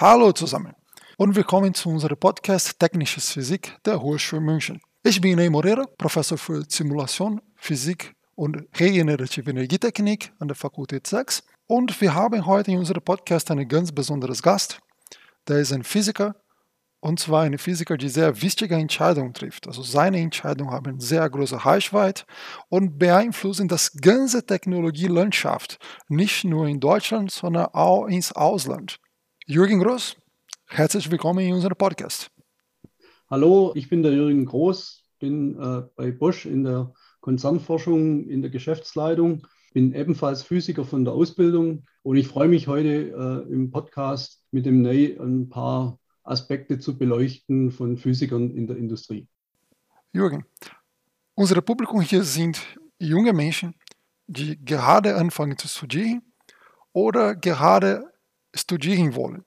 Hallo zusammen und willkommen zu unserem Podcast Technisches Physik der Hochschule München. Ich bin Ney Moreira, Professor für Simulation, Physik und regenerative Energietechnik an der Fakultät 6 und wir haben heute in unserem Podcast einen ganz besonderen Gast. Der ist ein Physiker und zwar ein Physiker, der sehr wichtige Entscheidungen trifft. Also seine Entscheidungen haben sehr große Reichweite und beeinflussen das ganze Technologielandschaft, nicht nur in Deutschland, sondern auch ins Ausland. Jürgen Groß, herzlich willkommen in unserem Podcast. Hallo, ich bin der Jürgen Groß, bin äh, bei Bosch in der Konzernforschung, in der Geschäftsleitung, bin ebenfalls Physiker von der Ausbildung und ich freue mich heute äh, im Podcast mit dem Ney ein paar Aspekte zu beleuchten von Physikern in der Industrie. Jürgen, unser Publikum hier sind junge Menschen, die gerade anfangen zu studieren oder gerade studieren wollen.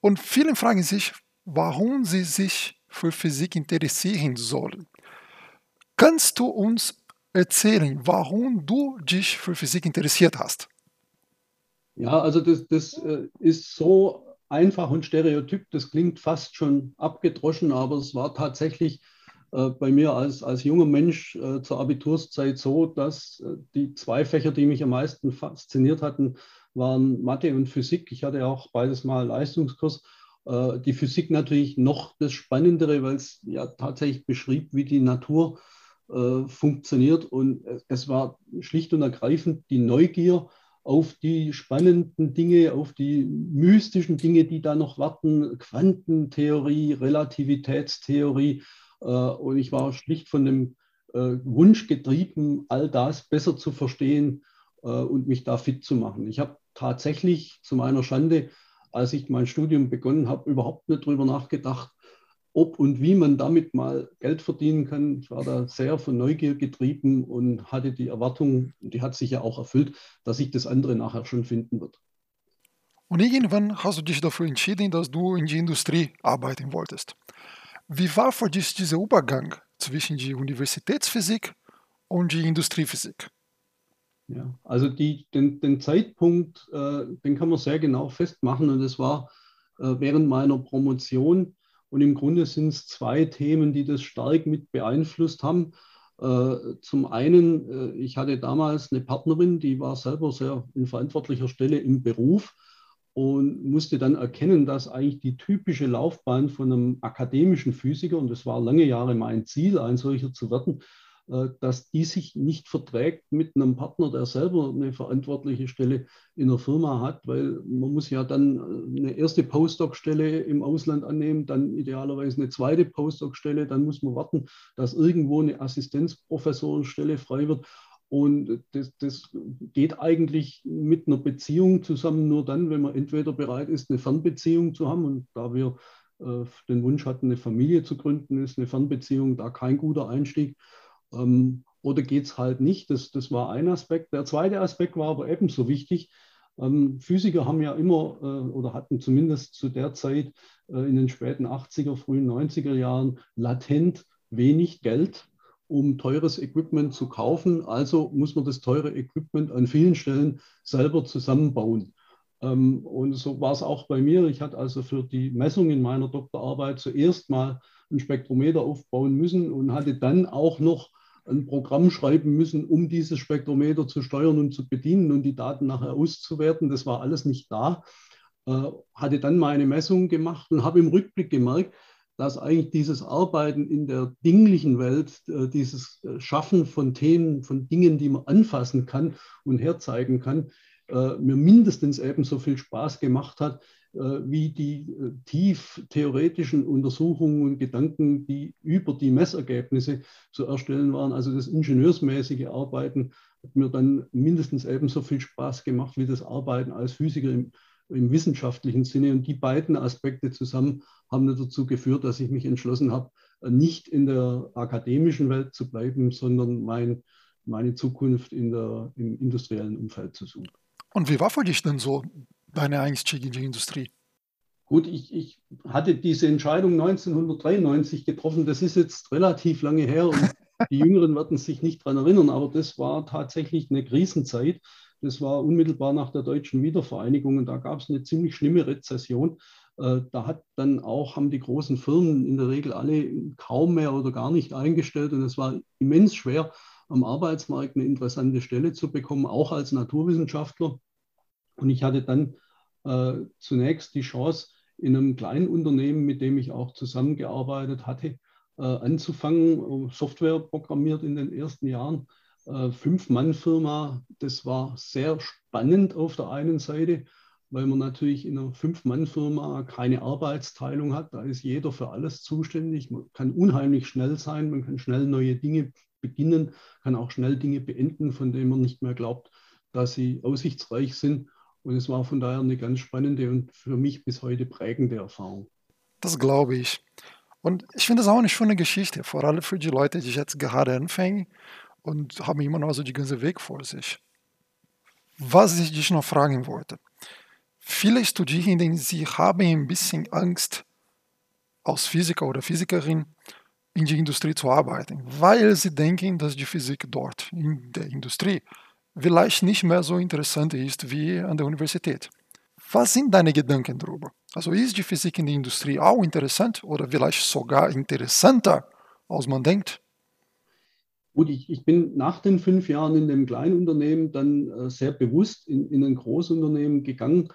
Und viele fragen sich, warum sie sich für Physik interessieren sollen. Kannst du uns erzählen, warum du dich für Physik interessiert hast? Ja, also das, das äh, ist so einfach und stereotyp, das klingt fast schon abgedroschen, aber es war tatsächlich äh, bei mir als, als junger Mensch äh, zur Abiturszeit so, dass die zwei Fächer, die mich am meisten fasziniert hatten, waren Mathe und Physik. Ich hatte auch beides mal Leistungskurs. Äh, die Physik natürlich noch das Spannendere, weil es ja tatsächlich beschrieb, wie die Natur äh, funktioniert. Und es war schlicht und ergreifend die Neugier, auf die spannenden Dinge, auf die mystischen Dinge, die da noch warten, Quantentheorie, Relativitätstheorie. Äh, und ich war schlicht von dem Wunsch getrieben, all das besser zu verstehen und mich da fit zu machen. Ich habe tatsächlich zu meiner Schande, als ich mein Studium begonnen habe, überhaupt nicht darüber nachgedacht, ob und wie man damit mal Geld verdienen kann. Ich war da sehr von Neugier getrieben und hatte die Erwartung, die hat sich ja auch erfüllt, dass sich das andere nachher schon finden wird. Und irgendwann hast du dich dafür entschieden, dass du in die Industrie arbeiten wolltest. Wie war für dich dieser Übergang zwischen der Universitätsphysik und der Industriephysik? Ja, also die, den, den Zeitpunkt, äh, den kann man sehr genau festmachen und das war äh, während meiner Promotion und im Grunde sind es zwei Themen, die das stark mit beeinflusst haben. Äh, zum einen, äh, ich hatte damals eine Partnerin, die war selber sehr in verantwortlicher Stelle im Beruf und musste dann erkennen, dass eigentlich die typische Laufbahn von einem akademischen Physiker, und das war lange Jahre mein Ziel, ein solcher zu werden, dass die sich nicht verträgt mit einem Partner, der selber eine verantwortliche Stelle in der Firma hat, weil man muss ja dann äh, eine erste Postdoc-Stelle im Ausland annehmen, dann idealerweise eine zweite Postdoc-Stelle, dann muss man warten, dass irgendwo eine Assistenzprofessorenstelle frei wird. Und das, das, geht eigentlich mit einer Beziehung zusammen nur dann, wenn man entweder bereit ist, eine Fernbeziehung zu haben. Und da wir äh, den Wunsch hatten, eine Familie zu gründen, ist eine Fernbeziehung da kein guter Einstieg. Ähm, oder geht es halt nicht? Das, das war ein Aspekt. Der zweite Aspekt war aber ebenso wichtig. Ähm, Physiker haben ja immer äh, oder hatten zumindest zu der Zeit äh, in den späten 80er, frühen 90er Jahren latent wenig Geld, um teures Equipment zu kaufen. Also muss man das teure Equipment an vielen Stellen selber zusammenbauen. Ähm, und so war es auch bei mir. Ich hatte also für die Messung in meiner Doktorarbeit zuerst mal ein Spektrometer aufbauen müssen und hatte dann auch noch ein Programm schreiben müssen, um dieses Spektrometer zu steuern und zu bedienen und die Daten nachher auszuwerten. Das war alles nicht da. Äh, hatte dann meine Messungen gemacht und habe im Rückblick gemerkt, dass eigentlich dieses Arbeiten in der dinglichen Welt, äh, dieses äh, Schaffen von Themen, von Dingen, die man anfassen kann und herzeigen kann, äh, mir mindestens ebenso viel Spaß gemacht hat, äh, wie die äh, tief theoretischen Untersuchungen und Gedanken, die über die Messergebnisse zu erstellen waren. Also das ingenieursmäßige Arbeiten hat mir dann mindestens ebenso viel Spaß gemacht wie das Arbeiten als Physiker im, im wissenschaftlichen Sinne. Und die beiden Aspekte zusammen haben dazu geführt, dass ich mich entschlossen habe, nicht in der akademischen Welt zu bleiben, sondern mein, meine Zukunft in der, im industriellen Umfeld zu suchen. Und wie war für dich denn so deine Einstieg in die Industrie? Gut, ich, ich, hatte diese Entscheidung 1993 getroffen. Das ist jetzt relativ lange her und die Jüngeren werden sich nicht daran erinnern, aber das war tatsächlich eine Krisenzeit. Das war unmittelbar nach der deutschen Wiedervereinigung und da gab es eine ziemlich schlimme Rezession. Äh, da hat dann auch, haben die großen Firmen in der Regel alle kaum mehr oder gar nicht eingestellt und es war immens schwer, am Arbeitsmarkt eine interessante Stelle zu bekommen, auch als Naturwissenschaftler. Und ich hatte dann äh, zunächst die Chance, in einem kleinen Unternehmen, mit dem ich auch zusammengearbeitet hatte, äh, anzufangen, Software programmiert in den ersten Jahren. Äh, Fünf-Mann-Firma, das war sehr spannend auf der einen Seite, weil man natürlich in einer Fünf-Mann-Firma keine Arbeitsteilung hat. Da ist jeder für alles zuständig. Man kann unheimlich schnell sein, man kann schnell neue Dinge beginnen, kann auch schnell Dinge beenden, von denen man nicht mehr glaubt, dass sie aussichtsreich sind. Und es war von daher eine ganz spannende und für mich bis heute prägende Erfahrung. Das glaube ich. Und ich finde das auch eine schöne Geschichte, vor allem für die Leute, die jetzt gerade anfangen und haben immer noch so den ganzen Weg vor sich. Was ich dich noch fragen wollte. Viele Studierenden, sie haben ein bisschen Angst, als Physiker oder Physikerin in die Industrie zu arbeiten, weil sie denken, dass die Physik dort in der Industrie vielleicht nicht mehr so interessant ist wie an der Universität. Was sind deine Gedanken darüber? Also ist die Physik in der Industrie auch interessant oder vielleicht sogar interessanter, als man denkt? Gut, ich, ich bin nach den fünf Jahren in dem Kleinunternehmen dann äh, sehr bewusst in, in ein Großunternehmen gegangen.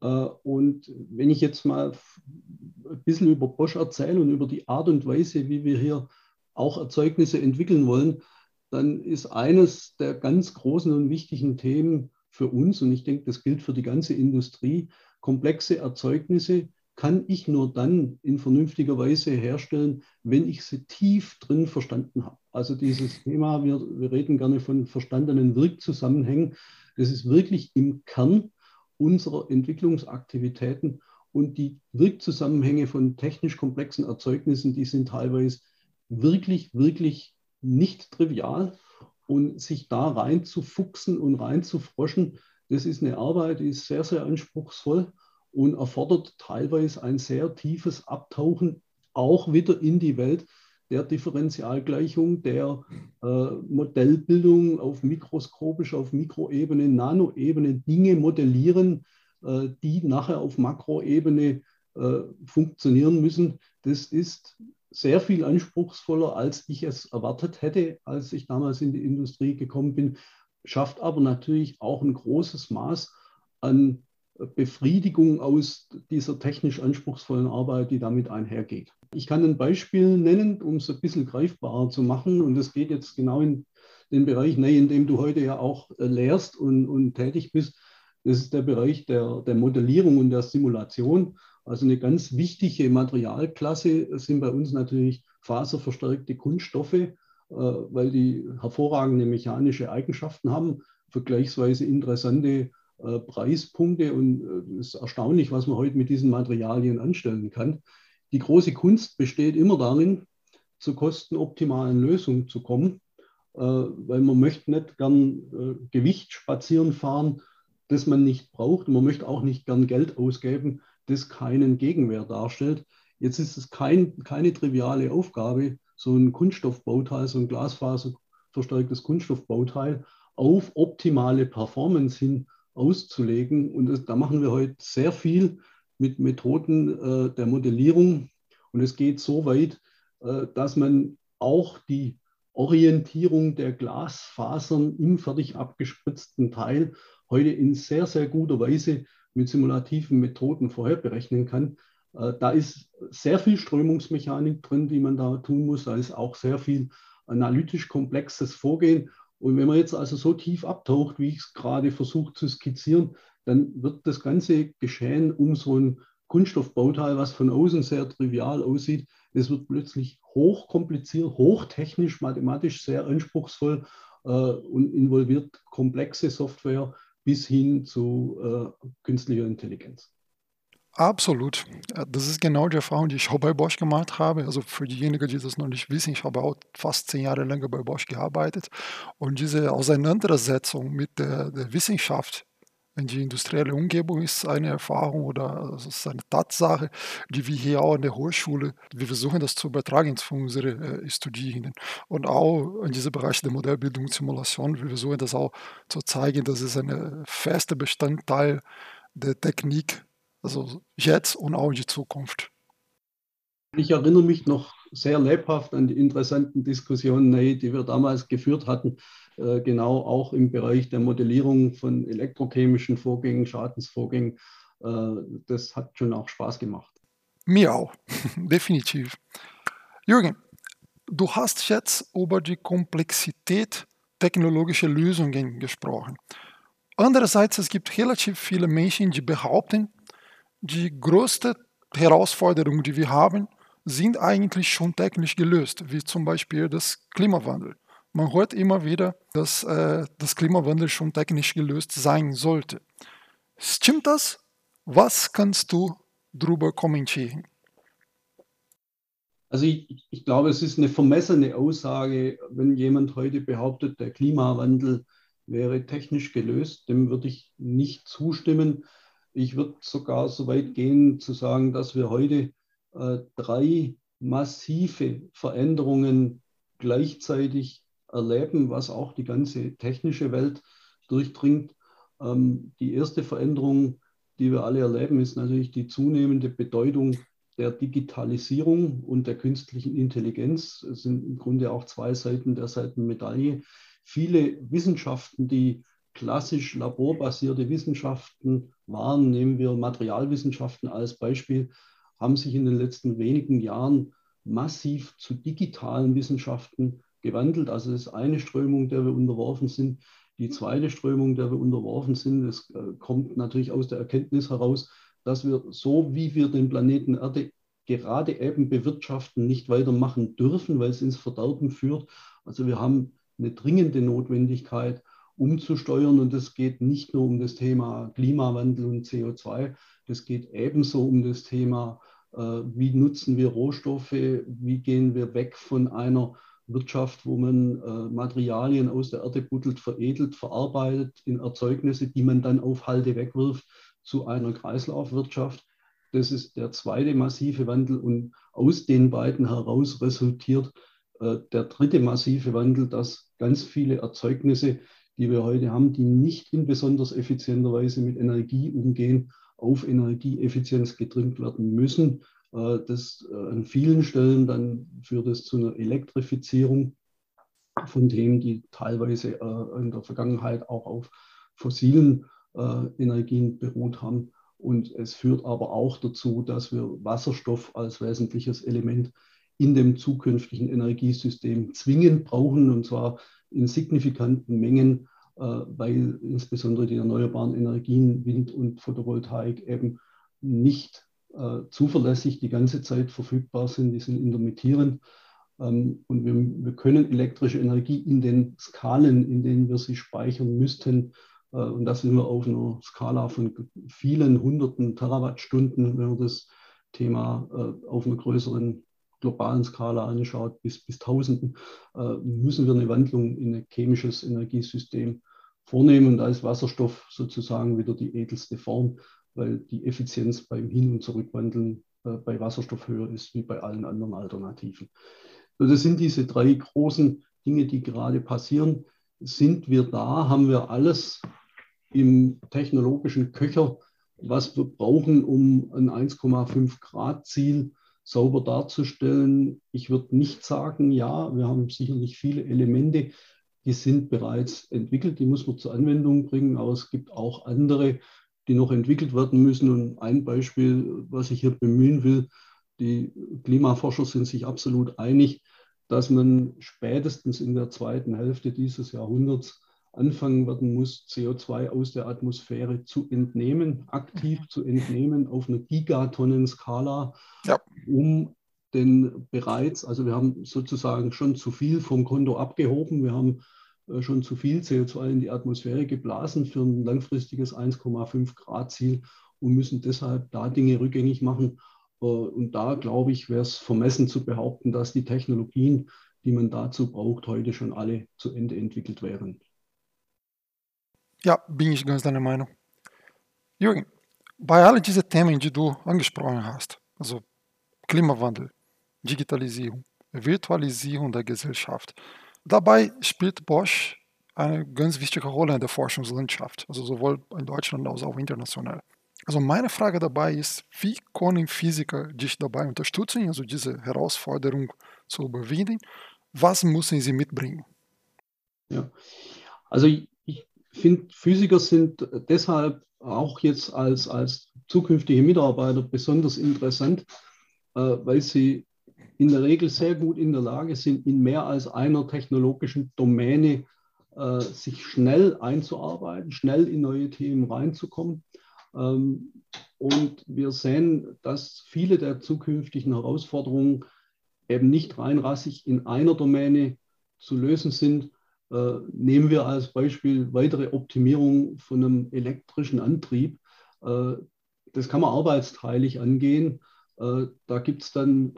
Äh, und wenn ich jetzt mal ein bisschen über Bosch erzähle und über die Art und Weise, wie wir hier auch Erzeugnisse entwickeln wollen, dann ist eines der ganz großen und wichtigen Themen für uns, und ich denke, das gilt für die ganze Industrie, komplexe Erzeugnisse kann ich nur dann in vernünftiger Weise herstellen, wenn ich sie tief drin verstanden habe. Also dieses Thema, wir, wir reden gerne von verstandenen Wirkzusammenhängen, das ist wirklich im Kern unserer Entwicklungsaktivitäten. Und die Wirkzusammenhänge von technisch komplexen Erzeugnissen, die sind teilweise wirklich, wirklich nicht trivial. Und sich da reinzufuchsen und reinzufroschen, das ist eine Arbeit, die ist sehr, sehr anspruchsvoll und erfordert teilweise ein sehr tiefes Abtauchen auch wieder in die Welt der Differentialgleichung, der äh, Modellbildung auf mikroskopisch, auf Mikroebene, Nanoebene, Dinge modellieren, äh, die nachher auf Makroebene äh, funktionieren müssen. Das ist sehr viel anspruchsvoller, als ich es erwartet hätte, als ich damals in die Industrie gekommen bin, schafft aber natürlich auch ein großes Maß an Befriedigung aus dieser technisch anspruchsvollen Arbeit, die damit einhergeht. Ich kann ein Beispiel nennen, um es ein bisschen greifbarer zu machen. Und das geht jetzt genau in den Bereich, ne, in dem du heute ja auch äh, lehrst und, und tätig bist. Das ist der Bereich der, der Modellierung und der Simulation. Also eine ganz wichtige Materialklasse sind bei uns natürlich faserverstärkte Kunststoffe, äh, weil die hervorragende mechanische Eigenschaften haben, vergleichsweise interessante äh, Preispunkte und äh, es ist erstaunlich, was man heute mit diesen Materialien anstellen kann. Die große Kunst besteht immer darin, zu kostenoptimalen Lösungen zu kommen, weil man möchte nicht gern Gewicht spazieren fahren, das man nicht braucht. Man möchte auch nicht gern Geld ausgeben, das keinen Gegenwert darstellt. Jetzt ist es kein, keine triviale Aufgabe, so ein Kunststoffbauteil, so ein glasfaserverstärktes Kunststoffbauteil auf optimale Performance hin auszulegen. Und das, da machen wir heute sehr viel mit Methoden äh, der Modellierung. Und es geht so weit, äh, dass man auch die Orientierung der Glasfasern im fertig abgespritzten Teil heute in sehr, sehr guter Weise mit simulativen Methoden vorher berechnen kann. Äh, da ist sehr viel Strömungsmechanik drin, die man da tun muss. Da ist auch sehr viel analytisch komplexes Vorgehen. Und wenn man jetzt also so tief abtaucht, wie ich es gerade versucht zu skizzieren, dann wird das ganze Geschehen um so ein Kunststoffbauteil, was von außen sehr trivial aussieht, das wird plötzlich hochkompliziert, hochtechnisch, mathematisch sehr anspruchsvoll äh, und involviert komplexe Software, bis hin zu äh, künstlicher Intelligenz. Absolut. Das ist genau die Erfahrung, die ich auch bei Bosch gemacht habe. Also für diejenigen, die das noch nicht wissen, ich habe auch fast zehn Jahre lang bei Bosch gearbeitet. Und diese Auseinandersetzung mit der, der Wissenschaft in die industrielle Umgebung ist eine Erfahrung oder es ist eine Tatsache, die wir hier auch an der Hochschule, wir versuchen das zu übertragen für unsere äh, Studierenden. Und auch in diesem Bereich der Modellbildung und Simulation, wir versuchen das auch zu zeigen, dass es ein fester Bestandteil der Technik, also jetzt und auch in die Zukunft. Ich erinnere mich noch sehr lebhaft an die interessanten Diskussionen, die wir damals geführt hatten äh, genau auch im Bereich der Modellierung von elektrochemischen Vorgängen, Schadensvorgängen. Äh, das hat schon auch Spaß gemacht. Mir auch, definitiv. Jürgen, du hast jetzt über die Komplexität technologischer Lösungen gesprochen. Andererseits, es gibt relativ viele Menschen, die behaupten, die größte Herausforderung, die wir haben, sind eigentlich schon technisch gelöst, wie zum Beispiel das Klimawandel. Man hört immer wieder, dass äh, das Klimawandel schon technisch gelöst sein sollte. Stimmt das? Was kannst du darüber kommentieren? Also ich, ich, glaube, es ist eine vermessene Aussage, wenn jemand heute behauptet, der Klimawandel wäre technisch gelöst. Dem würde ich nicht zustimmen. Ich würde sogar so weit gehen zu sagen, dass wir heute äh, drei massive Veränderungen gleichzeitig erleben, was auch die ganze technische Welt durchdringt. Ähm, die erste Veränderung, die wir alle erleben, ist natürlich die zunehmende Bedeutung der Digitalisierung und der künstlichen Intelligenz. Es sind im Grunde auch zwei Seiten derselben Medaille. Viele Wissenschaften, die klassisch laborbasierte Wissenschaften waren, nehmen wir Materialwissenschaften als Beispiel, haben sich in den letzten wenigen Jahren massiv zu digitalen Wissenschaften gewandelt. Also das ist eine Strömung, der wir unterworfen sind. Die zweite Strömung, der wir unterworfen sind, das äh, kommt natürlich aus der Erkenntnis heraus, dass wir so, wie wir den Planeten Erde gerade eben bewirtschaften, nicht weitermachen dürfen, weil es ins Verderben führt. Also wir haben eine dringende Notwendigkeit, umzusteuern. Und es geht nicht nur um das Thema Klimawandel und CO2, das geht ebenso um das Thema, äh, wie nutzen wir Rohstoffe, wie gehen wir weg von einer Wirtschaft, wo man äh, Materialien aus der Erde buddelt, veredelt, verarbeitet in Erzeugnisse, die man dann auf Halde wegwirft, zu einer Kreislaufwirtschaft. Das ist der zweite massive Wandel und aus den beiden heraus resultiert äh, der dritte massive Wandel, dass ganz viele Erzeugnisse, die wir heute haben, die nicht in besonders effizienter Weise mit Energie umgehen, auf Energieeffizienz getrimmt werden müssen. Äh, das äh, an vielen Stellen dann führt es zu einer Elektrifizierung von Themen, die teilweise äh, in der Vergangenheit auch auf fossilen Energien beruht haben. Und es führt aber auch dazu, dass wir Wasserstoff als wesentliches Element in dem zukünftigen Energiesystem zwingend brauchen, und zwar in signifikanten Mengen, weil insbesondere die erneuerbaren Energien, Wind und Photovoltaik eben nicht äh, zuverlässig die ganze Zeit verfügbar sind, die sind intermittierend. Ähm, und wir, wir, können elektrische Energie in den Skalen, in denen wir sie speichern müssten, äh, und da sind wir auf einer Skala von vielen hunderten Terawattstunden, wenn man das Thema äh, auf einer größeren globalen Skala anschaut, bis, bis Tausenden, äh, müssen wir eine Wandlung in ein chemisches Energiesystem vornehmen. Und da ist Wasserstoff sozusagen wieder die edelste Form weil die Effizienz beim Hin- und Zurückwandeln äh, bei Wasserstoff höher ist wie bei allen anderen Alternativen. Also das sind diese drei großen Dinge, die gerade passieren. Sind wir da? Haben wir alles im technologischen Köcher, was wir brauchen, um ein 1,5 Grad Ziel sauber darzustellen? Ich würde nicht sagen, ja, wir haben sicherlich viele Elemente, die sind bereits entwickelt, die muss man zur Anwendung bringen, aber es gibt auch andere die noch entwickelt werden müssen. Und ein Beispiel, was ich hier bemühen will, die Klimaforscher sind sich absolut einig, dass man spätestens in der zweiten Hälfte dieses Jahrhunderts anfangen werden muss, CO2 aus der Atmosphäre zu entnehmen, aktiv mhm. zu entnehmen auf einer Gigatonnenskala, ja. um den bereits, also wir haben sozusagen schon zu viel vom Konto abgehoben, wir haben äh, schon zu viel CO2 in die Atmosphäre geblasen für ein langfristiges 1,5 Grad Ziel und müssen deshalb da Dinge rückgängig machen. Äh, und da, glaube ich, wäre es vermessen zu behaupten, dass die Technologien, die man dazu braucht, heute schon alle zu Ende entwickelt wären. Ja, bin ich ganz deiner Meinung. Jürgen, bei all diesen Themen, die du angesprochen hast, also Klimawandel, Digitalisierung, Virtualisierung der Gesellschaft, dabei spielt Bosch eine ganz wichtige Rolle in der Forschungslandschaft, also sowohl in Deutschland als auch international. Also meine Frage dabei ist, wie können Physiker dich dabei unterstützen, also diese Herausforderung zu überwinden? Was müssen sie mitbringen? Ja, also finde, Physiker sind deshalb auch jetzt als, als zukünftige Mitarbeiter besonders interessant, äh, weil sie in der Regel sehr gut in der Lage sind, in mehr als einer technologischen Domäne äh, sich schnell einzuarbeiten, schnell in neue Themen reinzukommen. Ähm, und wir sehen, dass viele der zukünftigen Herausforderungen eben nicht reinrassig in einer Domäne zu lösen sind. Äh, nehmen wir als Beispiel weitere Optimierung von einem elektrischen Antrieb. Äh, das kann man arbeitsteilig angehen. Äh, da gibt es dann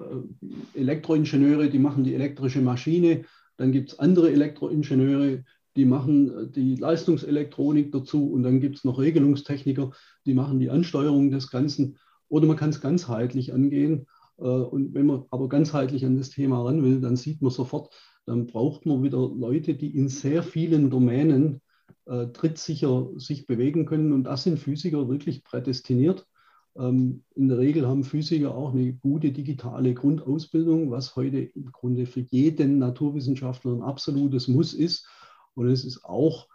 Elektroingenieure, die machen die elektrische Maschine. Dann gibt es andere Elektroingenieure, die machen die Leistungselektronik dazu. Und dann gibt es noch Regelungstechniker, die machen die Ansteuerung des Ganzen. Oder man kann es ganzheitlich angehen. Und wenn man aber ganzheitlich an das Thema ran will, dann sieht man sofort, dann braucht man wieder Leute, die in sehr vielen Domänen äh, trittsicher sich bewegen können. Und das sind Physiker wirklich prädestiniert. Ähm, in der Regel haben Physiker auch eine gute digitale Grundausbildung, was heute im Grunde für jeden Naturwissenschaftler ein absolutes Muss ist. Und es ist auch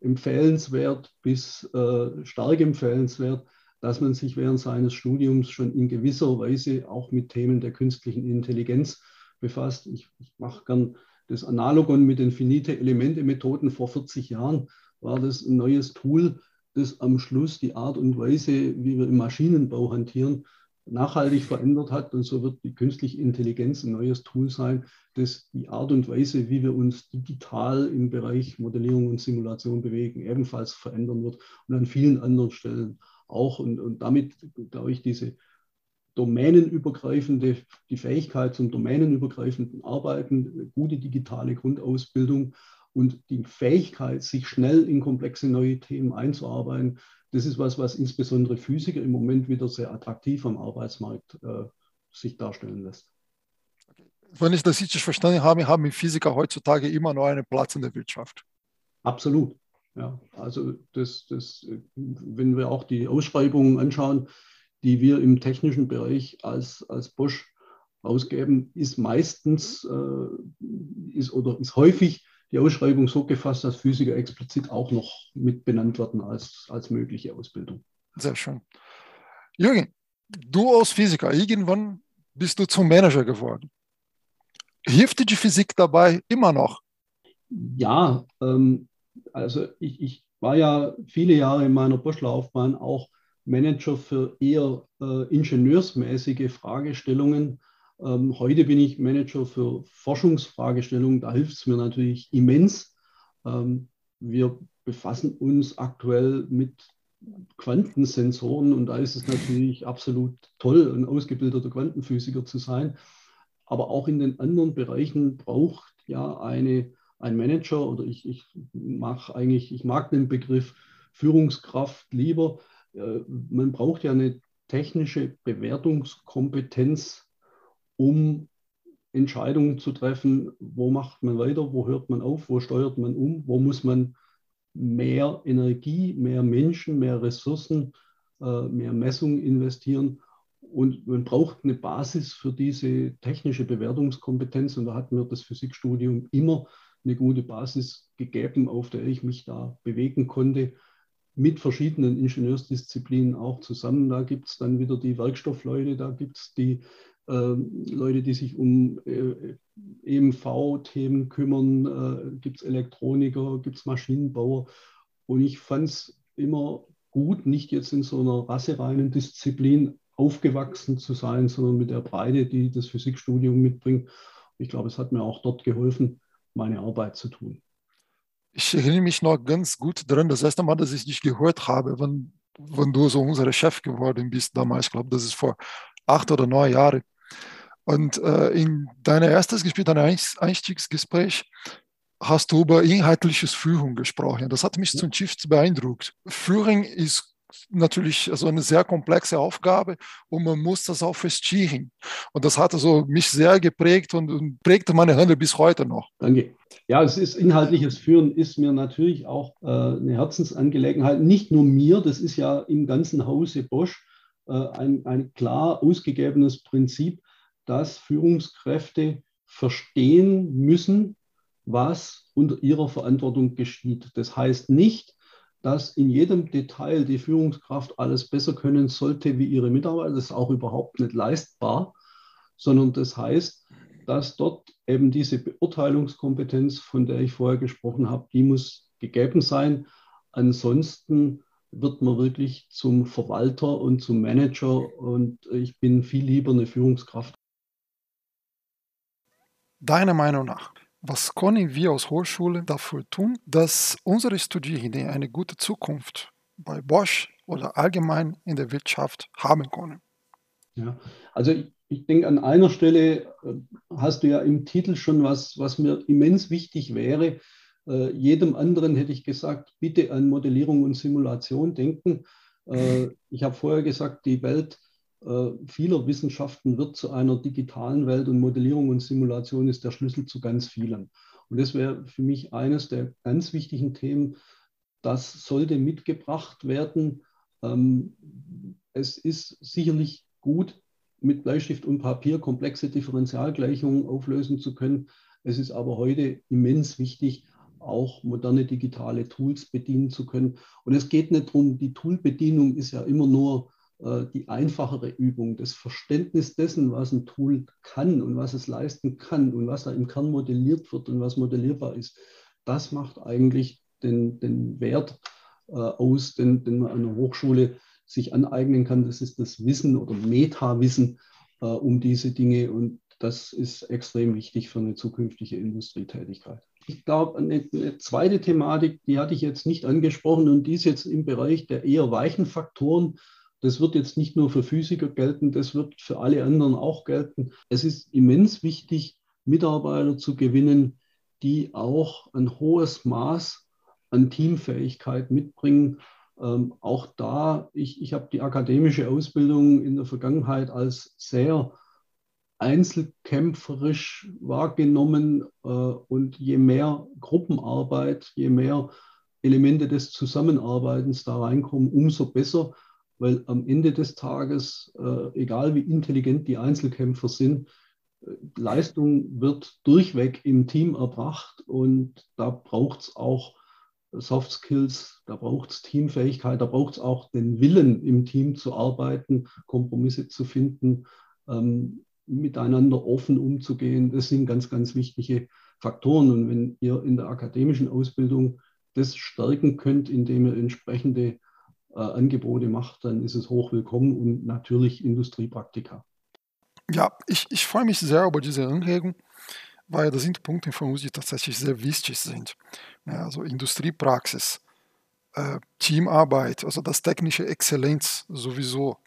empfehlenswert bis äh, stark empfehlenswert, dass man sich während seines Studiums schon in gewisser Weise auch mit Themen der künstlichen Intelligenz befasst. Ich, ich mache gern das Analogon mit den Finite-Elemente-Methoden vor 40 Jahren war das ein neues Tool, das am Schluss die Art und Weise, wie wir im Maschinenbau hantieren, nachhaltig verändert hat. Und so wird die künstliche Intelligenz ein neues Tool sein, das die Art und Weise, wie wir uns digital im Bereich Modellierung und Simulation bewegen, ebenfalls verändern wird und an vielen anderen Stellen auch. Und, und damit, glaube ich, diese domänenübergreifende, die Fähigkeit zum domänenübergreifenden Arbeiten, gute digitale Grundausbildung und die Fähigkeit, sich schnell in komplexe neue Themen einzuarbeiten, das ist was, was insbesondere Physiker im Moment wieder sehr attraktiv am Arbeitsmarkt äh, sich darstellen lässt. Wenn ich das richtig verstanden habe, haben Physiker heutzutage immer noch einen Platz in der Wirtschaft. Absolut. Ja, also das, das, wenn wir auch die Ausschreibungen anschauen, die wir im technischen Bereich als, als Bosch ausgeben, ist meistens äh, ist, oder ist häufig die Ausschreibung so gefasst, dass Physiker explizit auch noch mit benannt werden als, als mögliche Ausbildung. Sehr schön. Jürgen, du als Physiker, irgendwann bist du zum Manager geworden. Hilft dir die Physik dabei immer noch? Ja, ähm, also ich, ich, war ja viele Jahre in meiner Bosch-Laufbahn auch Manager für eher äh, ingenieursmäßige Fragestellungen ähm, heute bin ich Manager für Forschungsfragestellungen. Da hilft es mir natürlich immens. Ähm, wir befassen uns aktuell mit Quantensensoren und da ist es natürlich absolut toll, ein ausgebildeter Quantenphysiker zu sein. Aber auch in den anderen Bereichen braucht ja eine, ein Manager oder ich, ich mag eigentlich, ich mag den Begriff Führungskraft lieber. Äh, man braucht ja eine technische Bewertungskompetenz um Entscheidungen zu treffen, wo macht man weiter, wo hört man auf, wo steuert man um, wo muss man mehr Energie, mehr Menschen, mehr Ressourcen, äh, mehr Messung investieren. Und man braucht eine Basis für diese technische Bewertungskompetenz. Und da hat mir das Physikstudium immer eine gute Basis gegeben, auf der ich mich da bewegen konnte, mit verschiedenen Ingenieursdisziplinen auch zusammen. Da gibt es dann wieder die Werkstoffleute, da gibt es die ähm, Leute, die sich um äh, EMV-Themen kümmern, äh, gibt es Elektroniker, gibt es Maschinenbauer. Und ich fand es immer gut, nicht jetzt in so einer rassereinen Disziplin aufgewachsen zu sein, sondern mit der Breite, die das Physikstudium mitbringt. Ich glaube, es hat mir auch dort geholfen, meine Arbeit zu tun. Ich erinnere mich noch ganz gut daran, das erste Mal, dass ich dich gehört habe, wenn, wenn du so unser Chef geworden bist damals. Ich glaube, das ist vor acht oder neun Jahren. Und äh, in deinem erstes Gespräch, deinem Einstiegsgespräch, hast du über inhaltliches Führung gesprochen. Das hat mich ja. zutiefst beeindruckt. Führen ist natürlich also eine sehr komplexe Aufgabe und man muss das auch verstehen. Und das hat also mich sehr geprägt und, und prägte meine Hände bis heute noch. Danke. Ja, es ist inhaltliches Führen ist mir natürlich auch äh, eine Herzensangelegenheit. Nicht nur mir, das ist ja im ganzen Hause Bosch äh, ein, ein klar ausgegebenes Prinzip, dass Führungskräfte verstehen müssen, was unter ihrer Verantwortung geschieht. Das heißt nicht, dass in jedem Detail die Führungskraft alles besser können sollte wie ihre Mitarbeiter. Das ist auch überhaupt nicht leistbar, sondern das heißt, dass dort eben diese Beurteilungskompetenz, von der ich vorher gesprochen habe, die muss gegeben sein. Ansonsten wird man wirklich zum Verwalter und zum Manager und ich bin viel lieber eine Führungskraft. Deiner Meinung nach, was können wir als Hochschule dafür tun, dass unsere Studierenden eine gute Zukunft bei Bosch oder allgemein in der Wirtschaft haben können? Ja, also ich, denke, an einer Stelle äh, hast du ja im Titel schon was, was mir immens wichtig wäre. Äh, jedem anderen hätte ich gesagt, bitte an Modellierung und Simulation denken. Äh, ich habe vorher gesagt, die Welt vieler Wissenschaften wird zu einer digitalen Welt und Modellierung und Simulation ist der Schlüssel zu ganz vielen. Und das wäre für mich eines der ganz wichtigen Themen. Das sollte mitgebracht werden. Ähm, es ist sicherlich gut, mit Bleistift und Papier komplexe Differentialgleichungen auflösen zu können. Es ist aber heute immens wichtig, auch moderne digitale Tools bedienen zu können. Und es geht nicht darum, die Toolbedienung ist ja immer nur äh, die einfachere Übung, das Verständnis dessen, was ein Tool kann und was es leisten kann und was da im Kern modelliert wird und was modellierbar ist, das macht eigentlich den, den Wert äh, aus, den, den man an der Hochschule sich aneignen kann. Das ist das Wissen oder Meta-Wissen äh, um diese Dinge und das ist extrem wichtig für eine zukünftige Industrietätigkeit. Ich glaube, eine, eine, zweite Thematik, die hatte ich jetzt nicht angesprochen und die ist jetzt im Bereich der eher weichen Faktoren. Das wird jetzt nicht nur für Physiker gelten, das wird für alle anderen auch gelten. Es ist immens wichtig, Mitarbeiter zu gewinnen, die auch ein hohes Maß an Teamfähigkeit mitbringen. Ähm, auch da, ich, ich habe die akademische Ausbildung in der Vergangenheit als sehr einzelkämpferisch wahrgenommen äh, und je mehr Gruppenarbeit, je mehr Elemente des Zusammenarbeitens da reinkommen, umso besser weil am Ende des Tages, äh, egal wie intelligent die Einzelkämpfer sind, äh, Leistung wird durchweg im Team erbracht und da braucht es auch Soft Skills, da braucht es Teamfähigkeit, da braucht es auch den Willen, im Team zu arbeiten, Kompromisse zu finden, ähm, miteinander offen umzugehen. Das sind ganz, ganz wichtige Faktoren. Und wenn ihr in der akademischen Ausbildung das stärken könnt, indem ihr entsprechende äh, Angebote macht, dann ist es hochwillkommen und natürlich Industriepraktika. Ja, ich, ich freue mich sehr über diese Anregung, weil das sind Punkte von uns, die tatsächlich sehr wichtig sind. Ja, also Industriepraxis, äh, Teamarbeit, also das technische Exzellenz sowieso.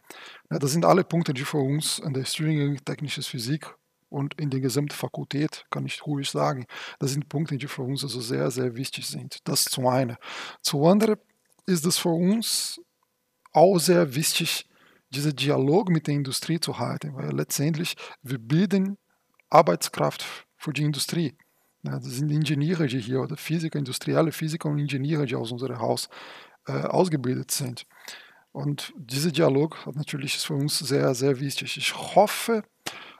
Ja, das sind alle Punkte, die für uns an der Studiengang Technisches Physik und in der gesamten Fakultät, kann ich ruhig sagen, das sind Punkte, die für uns also sehr, sehr wichtig sind. Das zum einen. Zum anderen ist es für uns auch sehr wichtig, diesen Dialog mit der Industrie zu halten, weil letztendlich wir bilden Arbeitskraft für die Industrie. Das sind Ingenieure, die hier, oder Physiker, industrielle Physiker und Ingenieure, die aus unserem Haus äh, ausgebildet sind. Und dieser Dialog natürlich ist für uns sehr, sehr wichtig. Ich hoffe,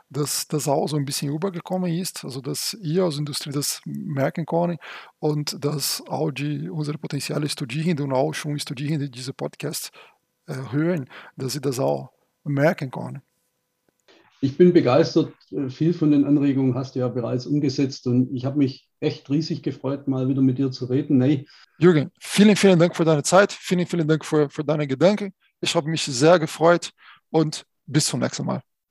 dass das auch so ein bisschen übergekommen ist, also dass ihr als Industrie das merken könnt und dass auch die, unsere potenziellen Studierenden und auch schon Studierende diese Podcast äh, hören, dass sie das auch merken können. Ich bin begeistert. Viel von den Anregungen hast du ja bereits umgesetzt und ich habe mich echt riesig gefreut, mal wieder mit dir zu reden. Nee. Jürgen, vielen, vielen Dank für deine Zeit. Vielen, vielen Dank für, für deine Gedanken. Ich habe mich sehr gefreut und bis zum nächsten Mal.